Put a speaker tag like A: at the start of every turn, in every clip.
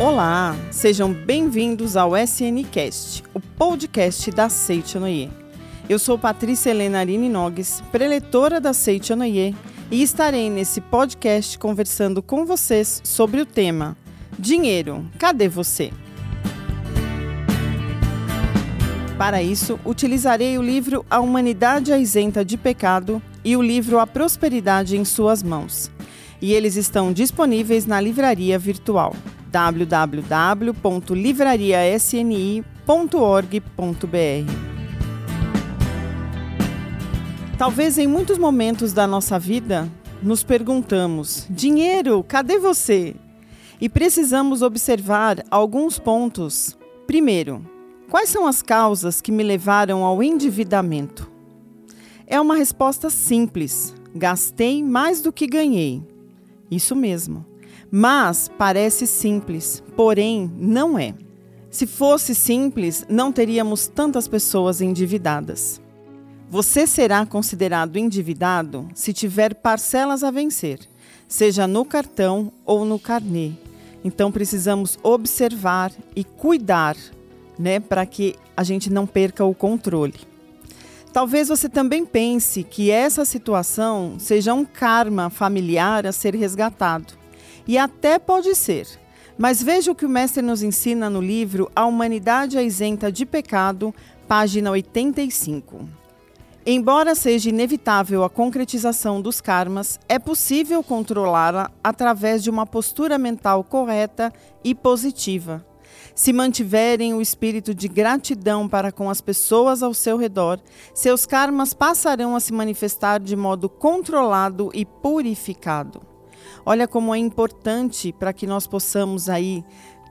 A: Olá, sejam bem-vindos ao SNCast, o podcast da Seitianoye. Eu sou Patrícia Helena Arini Nogues, preletora da Seitianoye, e estarei nesse podcast conversando com vocês sobre o tema Dinheiro, cadê você? Para isso, utilizarei o livro A Humanidade Isenta de Pecado e o livro A Prosperidade em Suas Mãos. E eles estão disponíveis na livraria virtual www.livrariasni.org.br. Talvez em muitos momentos da nossa vida nos perguntamos: dinheiro, cadê você? E precisamos observar alguns pontos. Primeiro, quais são as causas que me levaram ao endividamento? É uma resposta simples: gastei mais do que ganhei. Isso mesmo. Mas parece simples, porém não é. Se fosse simples, não teríamos tantas pessoas endividadas. Você será considerado endividado se tiver parcelas a vencer, seja no cartão ou no carnê. Então precisamos observar e cuidar, né, para que a gente não perca o controle. Talvez você também pense que essa situação seja um karma familiar a ser resgatado. E até pode ser. Mas veja o que o mestre nos ensina no livro A Humanidade Isenta de Pecado, página 85. Embora seja inevitável a concretização dos karmas, é possível controlá-la através de uma postura mental correta e positiva. Se mantiverem o espírito de gratidão para com as pessoas ao seu redor, seus karmas passarão a se manifestar de modo controlado e purificado. Olha como é importante para que nós possamos aí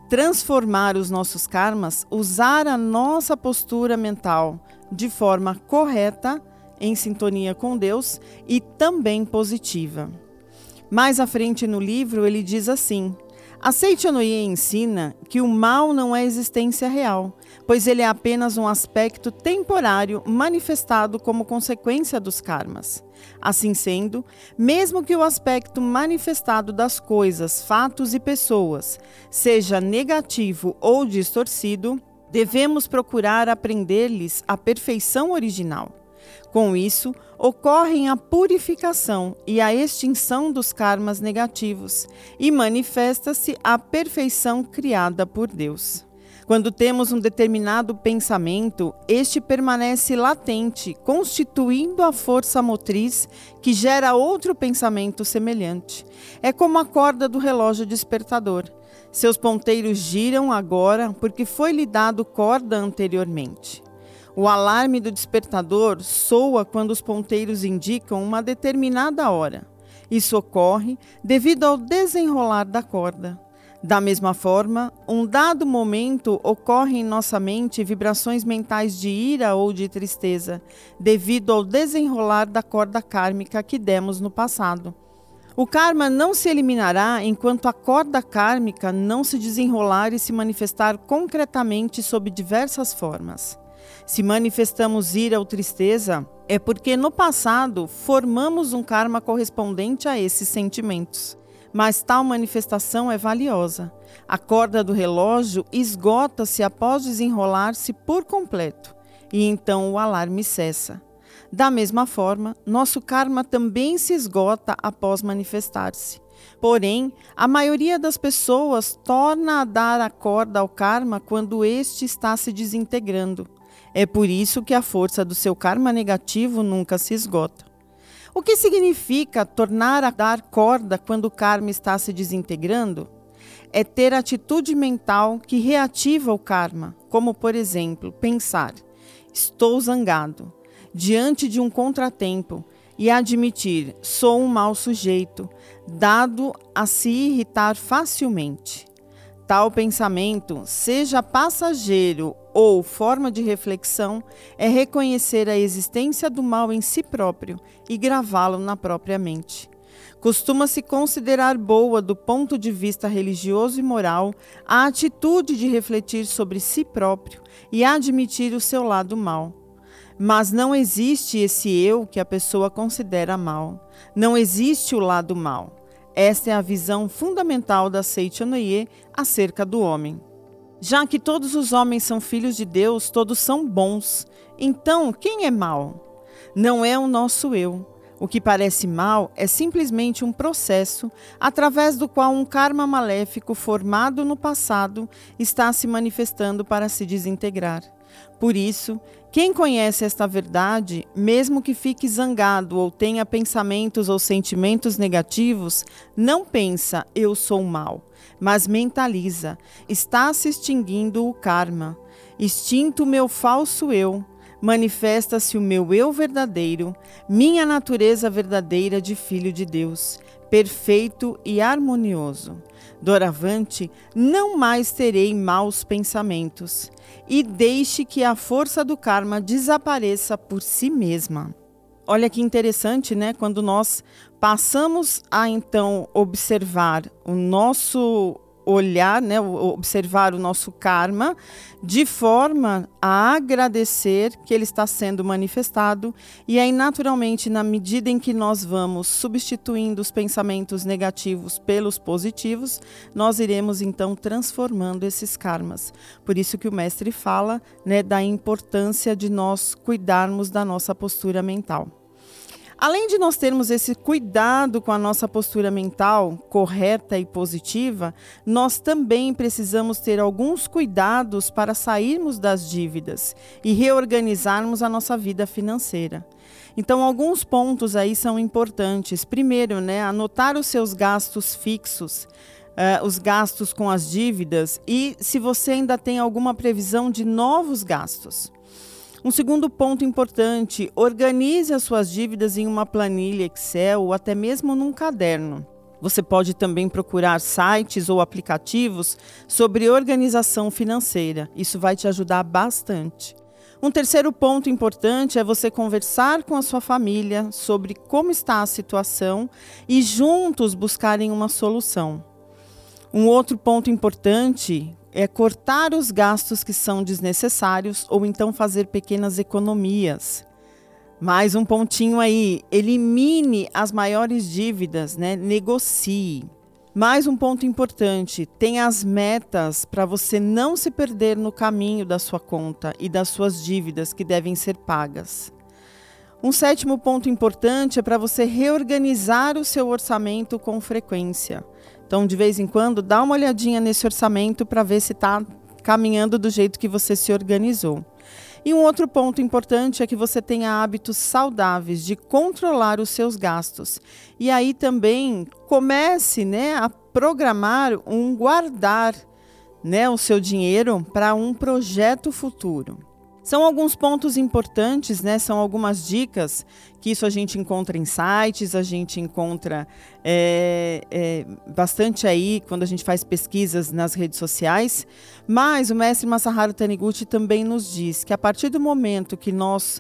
A: transformar os nossos karmas, usar a nossa postura mental de forma correta, em sintonia com Deus e também positiva. Mais à frente no livro, ele diz assim: a Seichonoye ensina que o mal não é existência real, pois ele é apenas um aspecto temporário manifestado como consequência dos karmas. Assim sendo, mesmo que o aspecto manifestado das coisas, fatos e pessoas seja negativo ou distorcido, devemos procurar aprender-lhes a perfeição original. Com isso, ocorrem a purificação e a extinção dos karmas negativos e manifesta-se a perfeição criada por Deus. Quando temos um determinado pensamento, este permanece latente, constituindo a força motriz que gera outro pensamento semelhante. É como a corda do relógio despertador. Seus ponteiros giram agora porque foi lhe dado corda anteriormente. O alarme do despertador soa quando os ponteiros indicam uma determinada hora. Isso ocorre devido ao desenrolar da corda. Da mesma forma, um dado momento ocorre em nossa mente vibrações mentais de ira ou de tristeza, devido ao desenrolar da corda kármica que demos no passado. O karma não se eliminará enquanto a corda kármica não se desenrolar e se manifestar concretamente sob diversas formas. Se manifestamos ira ou tristeza, é porque no passado formamos um karma correspondente a esses sentimentos. Mas tal manifestação é valiosa. A corda do relógio esgota-se após desenrolar-se por completo, e então o alarme cessa. Da mesma forma, nosso karma também se esgota após manifestar-se. Porém, a maioria das pessoas torna a dar a corda ao karma quando este está se desintegrando. É por isso que a força do seu karma negativo nunca se esgota. O que significa tornar a dar corda quando o karma está se desintegrando? É ter atitude mental que reativa o karma, como por exemplo, pensar: estou zangado diante de um contratempo e admitir: sou um mau sujeito, dado a se irritar facilmente. Tal pensamento, seja passageiro ou forma de reflexão, é reconhecer a existência do mal em si próprio e gravá-lo na própria mente. Costuma-se considerar boa, do ponto de vista religioso e moral, a atitude de refletir sobre si próprio e admitir o seu lado mal. Mas não existe esse eu que a pessoa considera mal. Não existe o lado mal. Esta é a visão fundamental da Seichonoye acerca do homem. Já que todos os homens são filhos de Deus, todos são bons. Então, quem é mal? Não é o nosso eu. O que parece mal é simplesmente um processo através do qual um karma maléfico formado no passado está se manifestando para se desintegrar. Por isso, quem conhece esta verdade, mesmo que fique zangado ou tenha pensamentos ou sentimentos negativos, não pensa eu sou mal, mas mentaliza: está se extinguindo o karma. Extinto o meu falso eu, manifesta-se o meu eu verdadeiro, minha natureza verdadeira de filho de Deus, perfeito e harmonioso. Doravante, não mais terei maus pensamentos, e deixe que a força do karma desapareça por si mesma. Olha que interessante, né? Quando nós passamos a então observar o nosso olhar, né, observar o nosso karma, de forma a agradecer que ele está sendo manifestado, e aí, naturalmente, na medida em que nós vamos substituindo os pensamentos negativos pelos positivos, nós iremos então transformando esses karmas. Por isso que o mestre fala né, da importância de nós cuidarmos da nossa postura mental. Além de nós termos esse cuidado com a nossa postura mental correta e positiva, nós também precisamos ter alguns cuidados para sairmos das dívidas e reorganizarmos a nossa vida financeira. Então, alguns pontos aí são importantes. Primeiro, né, anotar os seus gastos fixos. Uh, os gastos com as dívidas e se você ainda tem alguma previsão de novos gastos. Um segundo ponto importante: organize as suas dívidas em uma planilha Excel ou até mesmo num caderno. Você pode também procurar sites ou aplicativos sobre organização financeira. Isso vai te ajudar bastante. Um terceiro ponto importante é você conversar com a sua família sobre como está a situação e juntos buscarem uma solução. Um outro ponto importante é cortar os gastos que são desnecessários ou então fazer pequenas economias. Mais um pontinho aí, elimine as maiores dívidas, né? Negocie. Mais um ponto importante: tenha as metas para você não se perder no caminho da sua conta e das suas dívidas que devem ser pagas. Um sétimo ponto importante é para você reorganizar o seu orçamento com frequência. Então, de vez em quando, dá uma olhadinha nesse orçamento para ver se está caminhando do jeito que você se organizou. E um outro ponto importante é que você tenha hábitos saudáveis de controlar os seus gastos. E aí também comece né, a programar um guardar né, o seu dinheiro para um projeto futuro. São alguns pontos importantes, né? São algumas dicas que isso a gente encontra em sites, a gente encontra é, é, bastante aí quando a gente faz pesquisas nas redes sociais. Mas o mestre Masaharu Taniguchi também nos diz que a partir do momento que nós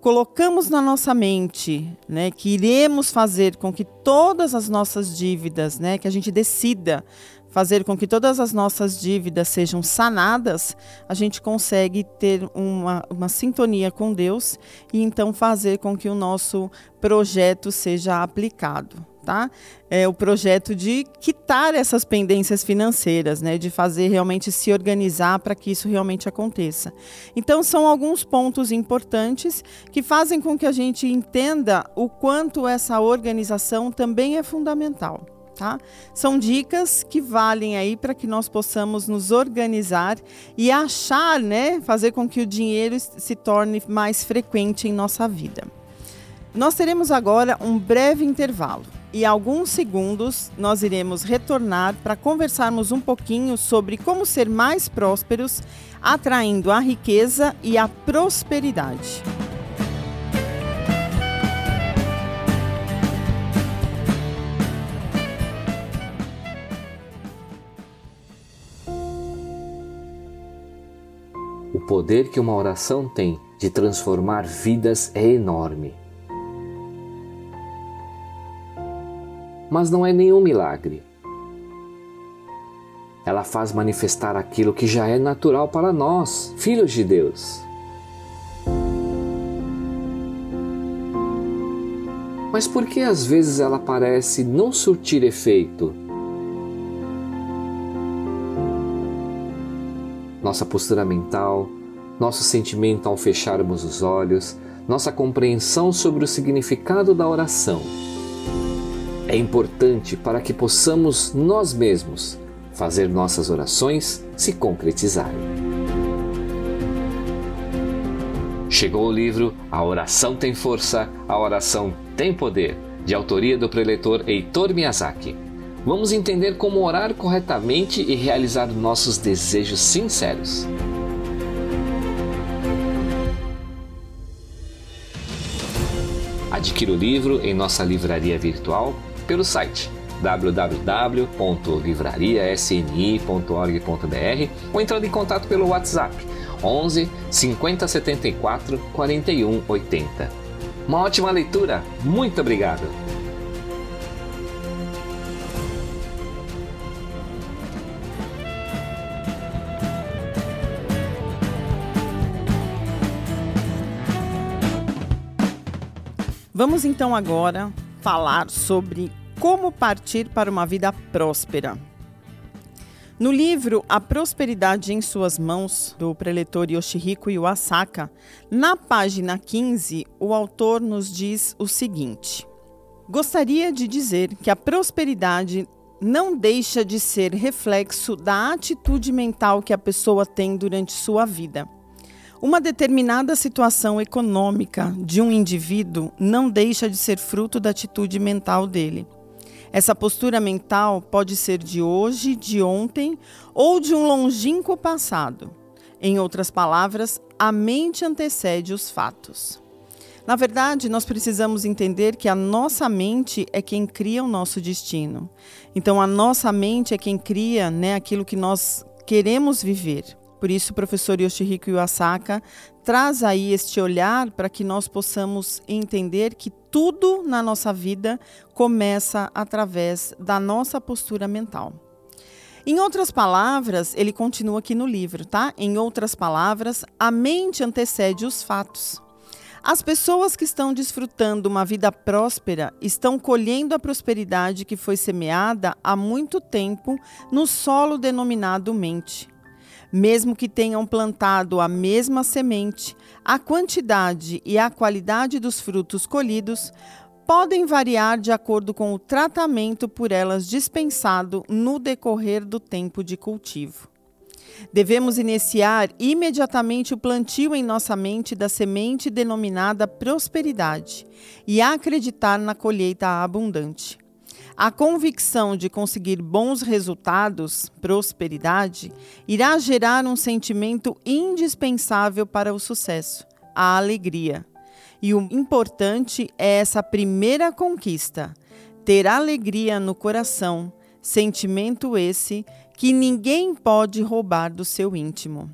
A: colocamos na nossa mente, né, que iremos fazer com que todas as nossas dívidas, né, que a gente decida fazer com que todas as nossas dívidas sejam sanadas, a gente consegue ter uma, uma sintonia com Deus e então fazer com que o nosso projeto seja aplicado. Tá? É o projeto de quitar essas pendências financeiras, né? de fazer realmente se organizar para que isso realmente aconteça. Então, são alguns pontos importantes que fazem com que a gente entenda o quanto essa organização também é fundamental. Tá? São dicas que valem aí para que nós possamos nos organizar e achar, né, fazer com que o dinheiro se torne mais frequente em nossa vida. Nós teremos agora um breve intervalo e alguns segundos nós iremos retornar para conversarmos um pouquinho sobre como ser mais prósperos, atraindo a riqueza e a prosperidade.
B: Poder que uma oração tem de transformar vidas é enorme. Mas não é nenhum milagre. Ela faz manifestar aquilo que já é natural para nós, filhos de Deus. Mas por que às vezes ela parece não surtir efeito? Nossa postura mental, nosso sentimento ao fecharmos os olhos, nossa compreensão sobre o significado da oração. É importante para que possamos nós mesmos fazer nossas orações se concretizarem. Chegou o livro A Oração Tem Força, a Oração Tem Poder, de autoria do preletor Heitor Miyazaki. Vamos entender como orar corretamente e realizar nossos desejos sinceros. Adquira o livro em nossa livraria virtual pelo site www.livrariasni.org.br ou entrando em contato pelo WhatsApp 11 50 74 41 80. Uma ótima leitura, muito obrigado!
A: Vamos então agora falar sobre como partir para uma vida próspera. No livro A Prosperidade em Suas Mãos, do preletor Yoshihiko Iwasaka, na página 15, o autor nos diz o seguinte: Gostaria de dizer que a prosperidade não deixa de ser reflexo da atitude mental que a pessoa tem durante sua vida. Uma determinada situação econômica de um indivíduo não deixa de ser fruto da atitude mental dele. Essa postura mental pode ser de hoje, de ontem ou de um longínquo passado. Em outras palavras, a mente antecede os fatos. Na verdade, nós precisamos entender que a nossa mente é quem cria o nosso destino. Então, a nossa mente é quem cria né, aquilo que nós queremos viver. Por isso, o professor Yoshihiko Iwasaka traz aí este olhar para que nós possamos entender que tudo na nossa vida começa através da nossa postura mental. Em outras palavras, ele continua aqui no livro, tá? Em outras palavras, a mente antecede os fatos. As pessoas que estão desfrutando uma vida próspera estão colhendo a prosperidade que foi semeada há muito tempo no solo denominado mente. Mesmo que tenham plantado a mesma semente, a quantidade e a qualidade dos frutos colhidos podem variar de acordo com o tratamento por elas dispensado no decorrer do tempo de cultivo. Devemos iniciar imediatamente o plantio em nossa mente da semente denominada prosperidade e acreditar na colheita abundante. A convicção de conseguir bons resultados, prosperidade, irá gerar um sentimento indispensável para o sucesso, a alegria. E o importante é essa primeira conquista, ter alegria no coração, sentimento esse que ninguém pode roubar do seu íntimo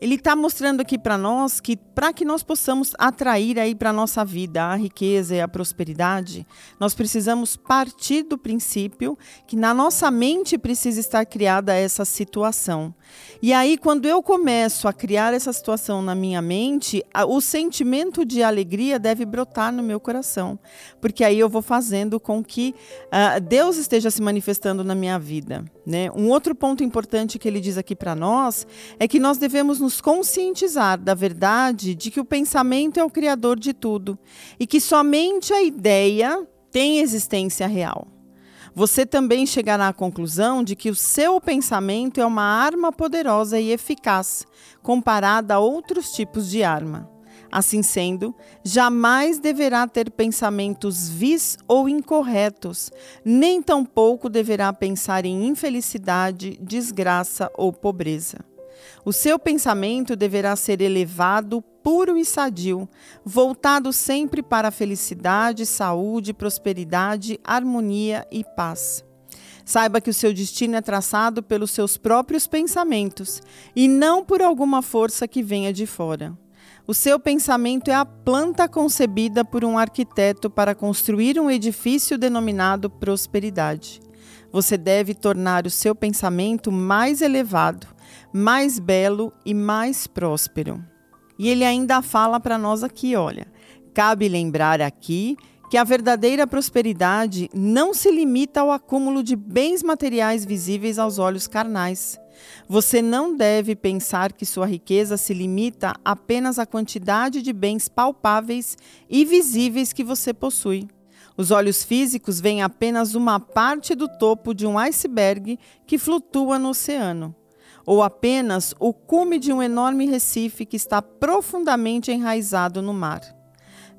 A: ele está mostrando aqui para nós que para que nós possamos atrair aí para nossa vida a riqueza e a prosperidade, nós precisamos partir do princípio que na nossa mente precisa estar criada essa situação. E aí quando eu começo a criar essa situação na minha mente, o sentimento de alegria deve brotar no meu coração, porque aí eu vou fazendo com que uh, Deus esteja se manifestando na minha vida. Né? Um outro ponto importante que ele diz aqui para nós é que nós devemos nos conscientizar da verdade de que o pensamento é o criador de tudo e que somente a ideia tem existência real. Você também chegará à conclusão de que o seu pensamento é uma arma poderosa e eficaz comparada a outros tipos de arma. Assim sendo, jamais deverá ter pensamentos vis ou incorretos, nem tampouco deverá pensar em infelicidade, desgraça ou pobreza. O seu pensamento deverá ser elevado, puro e sadio, voltado sempre para a felicidade, saúde, prosperidade, harmonia e paz. Saiba que o seu destino é traçado pelos seus próprios pensamentos e não por alguma força que venha de fora. O seu pensamento é a planta concebida por um arquiteto para construir um edifício denominado prosperidade. Você deve tornar o seu pensamento mais elevado, mais belo e mais próspero. E ele ainda fala para nós aqui, olha, cabe lembrar aqui que a verdadeira prosperidade não se limita ao acúmulo de bens materiais visíveis aos olhos carnais. Você não deve pensar que sua riqueza se limita apenas à quantidade de bens palpáveis e visíveis que você possui. Os olhos físicos veem apenas uma parte do topo de um iceberg que flutua no oceano, ou apenas o cume de um enorme recife que está profundamente enraizado no mar.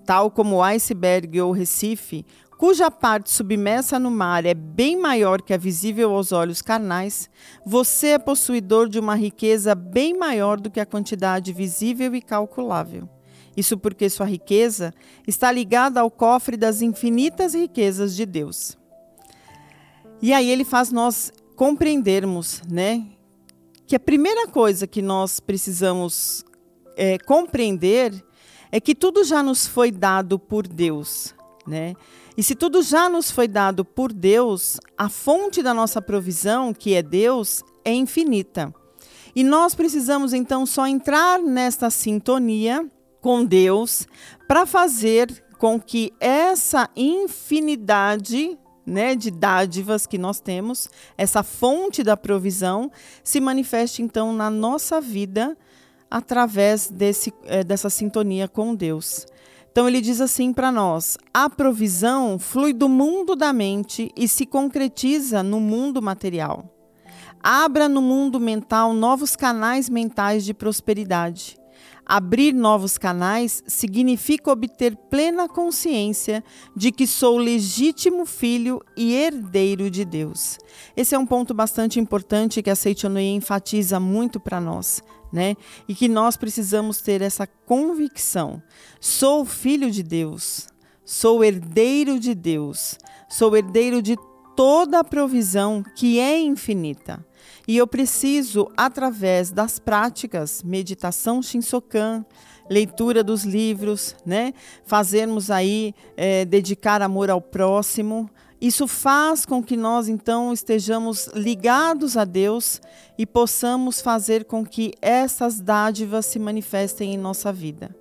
A: Tal como o iceberg ou recife, cuja parte submersa no mar é bem maior que a visível aos olhos carnais, você é possuidor de uma riqueza bem maior do que a quantidade visível e calculável. Isso porque sua riqueza está ligada ao cofre das infinitas riquezas de Deus. E aí ele faz nós compreendermos, né, que a primeira coisa que nós precisamos é, compreender é que tudo já nos foi dado por Deus, né? E se tudo já nos foi dado por Deus, a fonte da nossa provisão, que é Deus, é infinita. E nós precisamos então só entrar nesta sintonia com Deus para fazer com que essa infinidade né, de dádivas que nós temos, essa fonte da provisão, se manifeste então na nossa vida através desse, é, dessa sintonia com Deus. Então ele diz assim para nós: a provisão flui do mundo da mente e se concretiza no mundo material. Abra no mundo mental novos canais mentais de prosperidade. Abrir novos canais significa obter plena consciência de que sou legítimo filho e herdeiro de Deus. Esse é um ponto bastante importante que a Seitonoi enfatiza muito para nós, né? E que nós precisamos ter essa convicção. Sou filho de Deus, sou herdeiro de Deus, sou herdeiro de toda a provisão que é infinita. E eu preciso, através das práticas, meditação Shinsokan, leitura dos livros, né? Fazermos aí, é, dedicar amor ao próximo. Isso faz com que nós, então, estejamos ligados a Deus e possamos fazer com que essas dádivas se manifestem em nossa vida.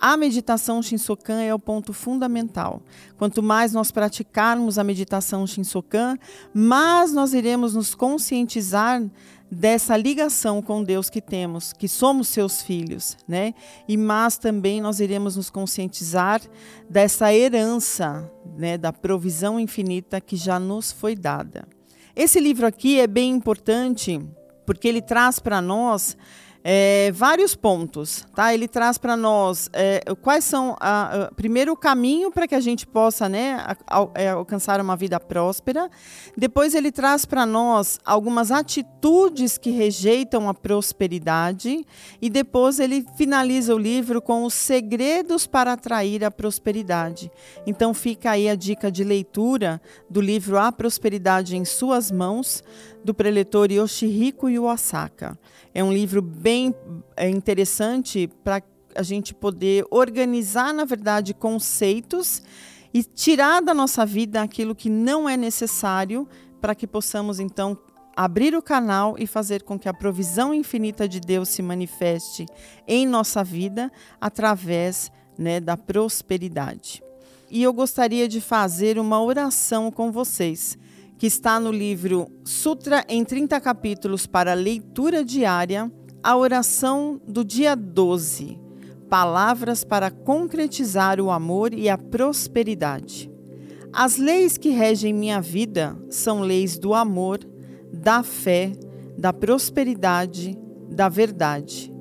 A: A meditação Shinsokan é o ponto fundamental. Quanto mais nós praticarmos a meditação Shinsokan, mais nós iremos nos conscientizar dessa ligação com Deus que temos, que somos seus filhos, né? E mais também nós iremos nos conscientizar dessa herança, né, da provisão infinita que já nos foi dada. Esse livro aqui é bem importante porque ele traz para nós é, vários pontos, tá? Ele traz para nós é, quais são, a, a, primeiro, o caminho para que a gente possa né, a, é, alcançar uma vida próspera. Depois, ele traz para nós algumas atitudes que rejeitam a prosperidade. E depois, ele finaliza o livro com os segredos para atrair a prosperidade. Então, fica aí a dica de leitura do livro A Prosperidade em Suas Mãos, do preletor Yoshihiko Iwasaka. É um livro bem é, interessante para a gente poder organizar, na verdade, conceitos e tirar da nossa vida aquilo que não é necessário para que possamos, então, abrir o canal e fazer com que a provisão infinita de Deus se manifeste em nossa vida através né, da prosperidade. E eu gostaria de fazer uma oração com vocês que está no livro Sutra em 30 capítulos para leitura diária, a oração do dia 12, palavras para concretizar o amor e a prosperidade. As leis que regem minha vida são leis do amor, da fé, da prosperidade, da verdade.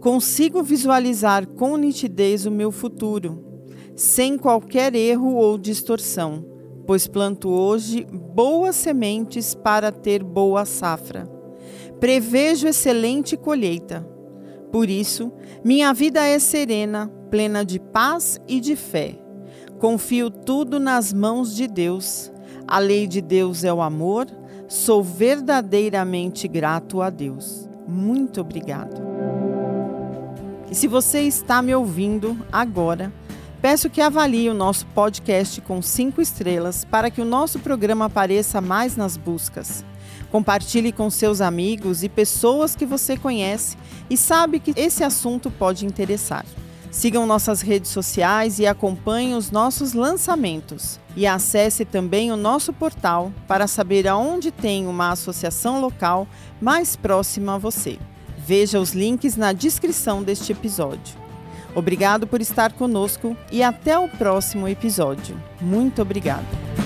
A: Consigo visualizar com nitidez o meu futuro, sem qualquer erro ou distorção pois planto hoje boas sementes para ter boa safra. Prevejo excelente colheita. Por isso, minha vida é serena, plena de paz e de fé. Confio tudo nas mãos de Deus. A lei de Deus é o amor. Sou verdadeiramente grato a Deus. Muito obrigado. E se você está me ouvindo agora, Peço que avalie o nosso podcast com cinco estrelas para que o nosso programa apareça mais nas buscas. Compartilhe com seus amigos e pessoas que você conhece e sabe que esse assunto pode interessar. Sigam nossas redes sociais e acompanhem os nossos lançamentos. E acesse também o nosso portal para saber aonde tem uma associação local mais próxima a você. Veja os links na descrição deste episódio. Obrigado por estar conosco e até o próximo episódio. Muito obrigada.